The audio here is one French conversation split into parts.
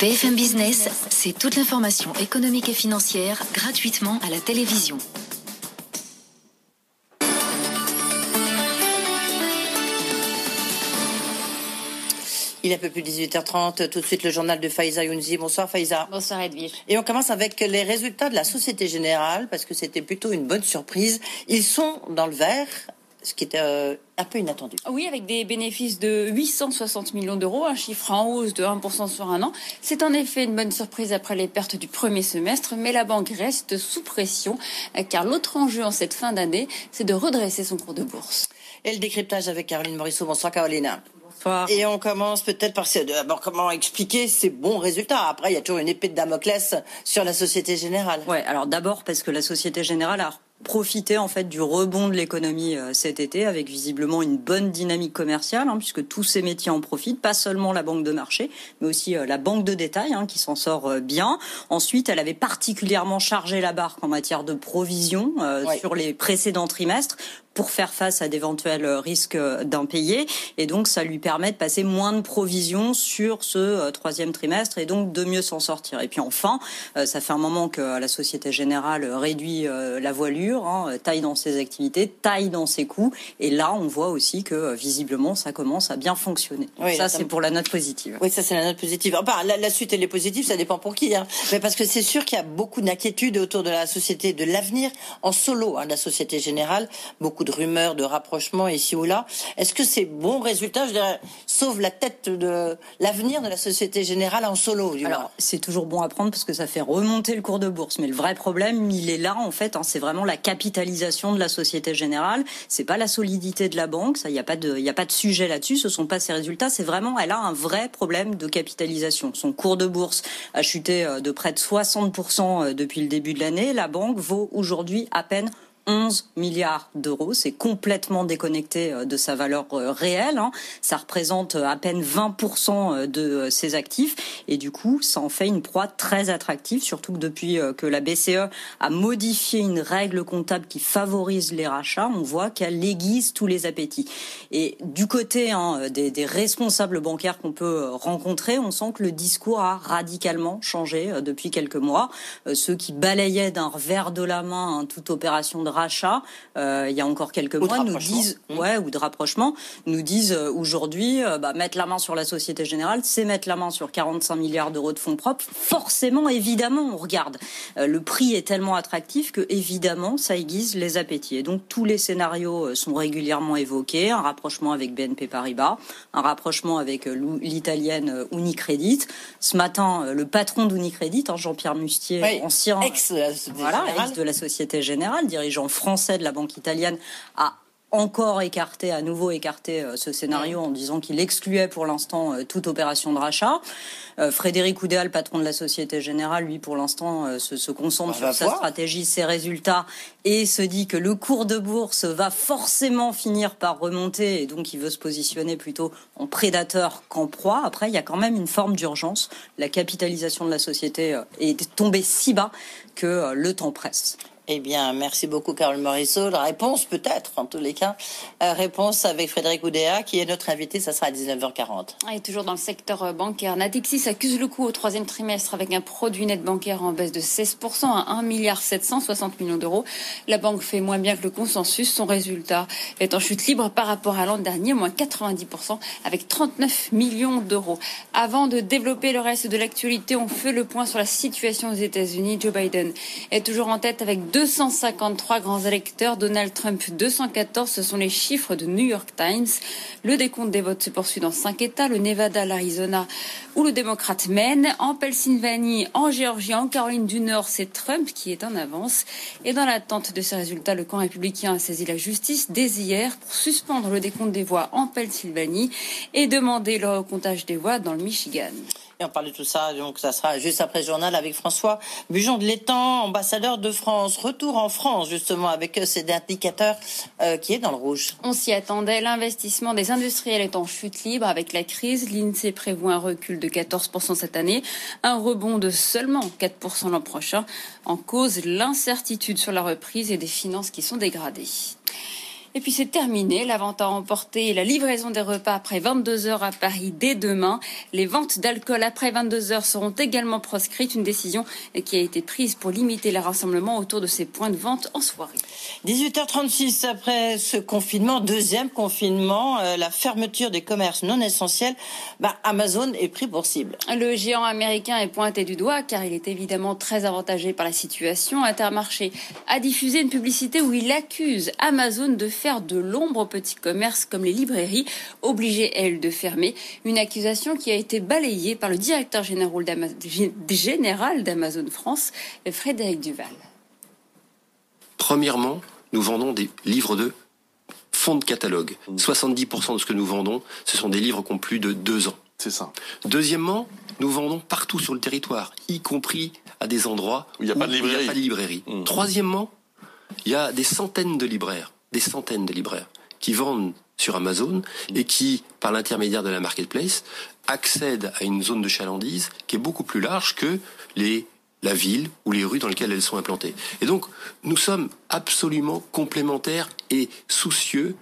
BFM Business, c'est toute l'information économique et financière gratuitement à la télévision. Il est un peu plus 18h30. Tout de suite, le journal de Faiza Younzi. Bonsoir Faiza. Bonsoir Edwige. Et on commence avec les résultats de la Société Générale, parce que c'était plutôt une bonne surprise. Ils sont dans le vert, ce qui était euh, un peu inattendu. Oui, avec des bénéfices de 860 millions d'euros, un chiffre en hausse de 1% sur un an. C'est en effet une bonne surprise après les pertes du premier semestre, mais la banque reste sous pression, euh, car l'autre enjeu en cette fin d'année, c'est de redresser son cours de bourse. Et le décryptage avec Caroline Morisseau. Bonsoir Carolina. Bonsoir. Et on commence peut-être par d'abord comment expliquer ces bons résultats. Après, il y a toujours une épée de Damoclès sur la Société Générale. Ouais, alors d'abord parce que la Société Générale a profiter en fait du rebond de l'économie euh, cet été avec visiblement une bonne dynamique commerciale hein, puisque tous ces métiers en profitent, pas seulement la banque de marché mais aussi euh, la banque de détail hein, qui s'en sort euh, bien. Ensuite, elle avait particulièrement chargé la barque en matière de provisions sur les précédents trimestres pour faire face à d'éventuels risques d'impayés. Et donc, ça lui permet de passer moins de provisions sur ce troisième trimestre et donc de mieux s'en sortir. Et puis enfin, ça fait un moment que la Société Générale réduit la voilure Hein, taille dans ses activités, taille dans ses coûts. Et là, on voit aussi que euh, visiblement, ça commence à bien fonctionner. ça, c'est pour la note positive. Oui, ça, c'est la note positive. Enfin, la, suite, elle est positive, ça dépend pour qui. Hein. Mais parce que c'est sûr qu'il y a beaucoup d'inquiétudes autour de la société, de l'avenir en solo, hein, de la Société Générale. Beaucoup de rumeurs, de rapprochements ici ou là. Est-ce que ces bons résultats, je dirais, sauvent la tête de l'avenir de la Société Générale en solo Alors, c'est toujours bon à prendre parce que ça fait remonter le cours de bourse. Mais le vrai problème, il est là, en fait. c'est vraiment la capitalisation de la Société Générale. C'est pas la solidité de la banque, ça, il n'y a pas de, a pas de sujet là-dessus. Ce sont pas ses résultats. C'est vraiment, elle a un vrai problème de capitalisation. Son cours de bourse a chuté euh, de près de 60% euh, depuis le début de l'année. La banque vaut aujourd'hui à peine 11 milliards d'euros. C'est complètement déconnecté euh, de sa valeur euh, réelle. Hein. Ça représente euh, à peine 20% de ses actifs. Et du coup, ça en fait une proie très attractive, surtout que depuis que la BCE a modifié une règle comptable qui favorise les rachats, on voit qu'elle aiguise tous les appétits. Et du côté hein, des, responsables bancaires qu'on peut rencontrer, on sent que le discours a radicalement changé depuis quelques mois. Ceux qui balayaient d'un revers de la main hein, toute opération de rachat euh, il y a encore quelques mois nous disent mmh. ouais ou de rapprochement nous disent euh, aujourd'hui euh, bah, mettre la main sur la Société Générale c'est mettre la main sur 45 milliards d'euros de fonds propres. Forcément évidemment on regarde. Le prix est tellement attractif que évidemment ça aiguise les appétits. Et donc tous les scénarios sont régulièrement évoqués. Un rapprochement avec BNP Paribas un rapprochement avec l'italienne Unicredit. Ce matin le patron d'Unicredit hein, Jean-Pierre Mustier ancien ex, voilà, ex de la Société Générale dirigeant français de la banque italienne a encore écarté, à nouveau écarté euh, ce scénario en disant qu'il excluait pour l'instant euh, toute opération de rachat. Euh, Frédéric Oudéa, patron de la Société Générale, lui pour l'instant se, concentre sur sa stratégie, ses résultats et se dit que le cours de bourse va forcément finir par remonter et donc il veut se positionner plutôt en prédateur qu'en proie. Après, il y a quand même une forme d'urgence. La capitalisation de la société est tombée si bas que le temps presse. Eh bien, merci beaucoup, Carole Morisseau. La réponse, peut-être, en tous les cas, euh, réponse avec Frédéric Oudéa, qui est notre invité. Ça sera à 19h40. Et toujours dans le secteur euh, bancaire, Natixis accuse le coup au troisième trimestre avec un produit net bancaire en baisse de 16% à 1 milliard 760 millions d'euros. La banque fait moins bien que le consensus. Son résultat est en chute libre par rapport à l'an dernier, moins 90% avec 39 millions d'euros. Avant de développer le reste de l'actualité, on fait le point sur la situation aux États-Unis. Joe Biden est toujours en tête avec 253 grands électeurs, Donald Trump 214, ce sont les chiffres de New York Times. Le décompte des votes se poursuit dans cinq États, le Nevada, l'Arizona, où le démocrate mène. En Pennsylvanie, en Géorgie, en Caroline du Nord, c'est Trump qui est en avance. Et dans l'attente de ces résultats, le camp républicain a saisi la justice dès hier pour suspendre le décompte des voix en Pennsylvanie et demander le recomptage des voix dans le Michigan. Et on parle de tout ça, donc ça sera juste après le journal avec François Bujon de l'Étang, ambassadeur de France. Retour en France, justement, avec ces indicateurs euh, qui est dans le rouge. On s'y attendait. L'investissement des industriels est en chute libre avec la crise. L'INSEE prévoit un recul de 14% cette année, un rebond de seulement 4% l'an prochain. En cause, l'incertitude sur la reprise et des finances qui sont dégradées. Et puis c'est terminé, la vente à emporter et la livraison des repas après 22 heures à Paris dès demain. Les ventes d'alcool après 22 heures seront également proscrites, une décision qui a été prise pour limiter les rassemblements autour de ces points de vente en soirée. 18h36 après ce confinement, deuxième confinement, euh, la fermeture des commerces non essentiels, bah, Amazon est pris pour cible. Le géant américain est pointé du doigt car il est évidemment très avantagé par la situation. Intermarché a diffusé une publicité où il accuse Amazon de faire de l'ombre aux petits commerces comme les librairies, obligées, elles, de fermer. Une accusation qui a été balayée par le directeur général d'Amazon France, Frédéric Duval. Premièrement, nous vendons des livres de fonds de catalogue. 70% de ce que nous vendons, ce sont des livres qui ont plus de deux ans. C'est ça. Deuxièmement, nous vendons partout sur le territoire, y compris à des endroits où il n'y a, pas de librairie. Mmh. Troisièmement, il y a des centaines de libraires des centaines de libraires qui vendent sur Amazon et qui, par l'intermédiaire de la marketplace, accèdent à une zone de chalandise qui est beaucoup plus large que les la ville ou les rues dans lesquelles elles sont implantées. Et donc, nous sommes absolument complémentaires et soucieux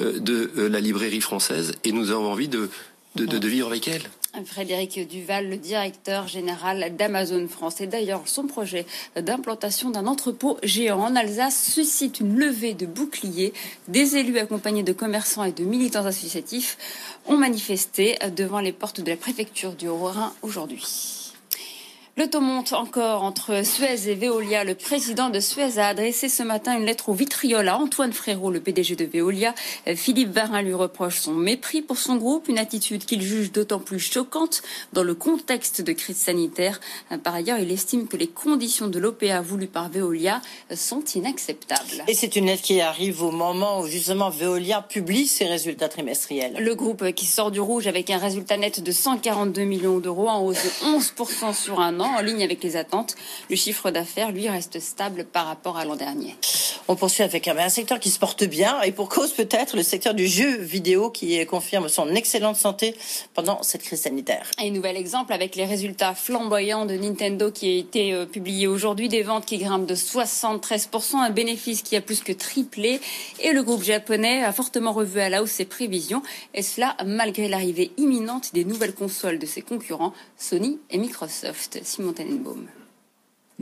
euh, de euh, la librairie française et nous avons envie de, de vivre avec elle. Frédéric Duval, le directeur général d'Amazon France. Et d'ailleurs, son projet d'implantation d'un entrepôt géant en Alsace suscite une levée de boucliers. Des élus accompagnés de commerçants et de militants associatifs ont manifesté devant les portes de la préfecture du Haut-Rhin aujourd'hui. Le taux monte encore entre Suez et Veolia. Le président de Suez a adressé ce matin une lettre au vitriol à Antoine Frérot, le PDG de Veolia. Philippe Varin lui reproche son mépris pour son groupe, une attitude qu'il juge d'autant plus choquante dans le contexte de crise sanitaire. Par ailleurs, il estime que les conditions de l'OPA voulues par Veolia sont inacceptables. Et c'est une lettre qui arrive au moment où justement Veolia publie ses résultats trimestriels. Le groupe qui sort du rouge avec un résultat net de 142 millions d'euros en hausse de 11% sur un an en ligne avec les attentes. Le chiffre d'affaires, lui, reste stable par rapport à l'an dernier. On poursuit avec un secteur qui se porte bien et pour cause peut-être le secteur du jeu vidéo qui confirme son excellente santé pendant cette crise sanitaire. Et un nouvel exemple avec les résultats flamboyants de Nintendo qui a été euh, publié aujourd'hui, des ventes qui grimpent de 73%, un bénéfice qui a plus que triplé et le groupe japonais a fortement revu à la hausse ses prévisions et cela malgré l'arrivée imminente des nouvelles consoles de ses concurrents Sony et Microsoft. Simon Tenenbaum.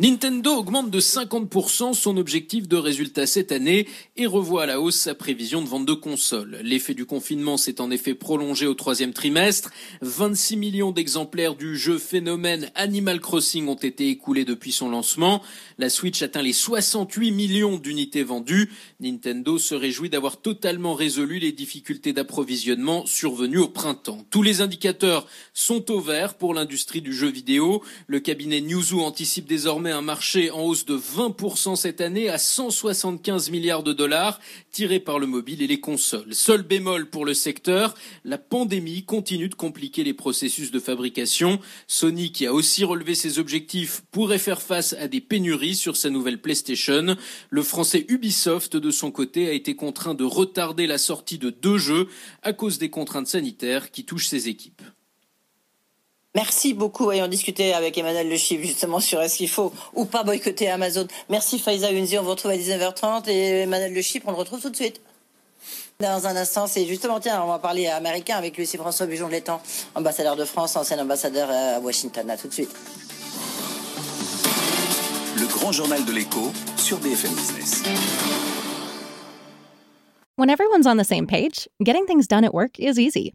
Nintendo augmente de 50% son objectif de résultat cette année et revoit à la hausse sa prévision de vente de consoles. L'effet du confinement s'est en effet prolongé au troisième trimestre. 26 millions d'exemplaires du jeu phénomène Animal Crossing ont été écoulés depuis son lancement. La Switch atteint les 68 millions d'unités vendues. Nintendo se réjouit d'avoir totalement résolu les difficultés d'approvisionnement survenues au printemps. Tous les indicateurs sont au vert pour l'industrie du jeu vidéo. Le cabinet Newzoo anticipe désormais un marché en hausse de 20% cette année à 175 milliards de dollars, tiré par le mobile et les consoles. Seul bémol pour le secteur, la pandémie continue de compliquer les processus de fabrication. Sony, qui a aussi relevé ses objectifs, pourrait faire face à des pénuries sur sa nouvelle PlayStation. Le français Ubisoft, de son côté, a été contraint de retarder la sortie de deux jeux à cause des contraintes sanitaires qui touchent ses équipes. Merci beaucoup. Ayant discuté avec Emmanuel Le Chiffre justement sur est-ce qu'il faut ou pas boycotter Amazon. Merci Faiza Unzi. On vous retrouve à 19h30 et Emmanuel Le Chiffre, on le retrouve tout de suite. Dans un instant, c'est justement, tiens, on va parler américain avec Lucie François Bujon de l'Étang, ambassadeur de France, ancien ambassadeur à Washington. À tout de suite. Le grand journal de l'écho sur BFM Business. When everyone's on the same page, getting things done at work is easy.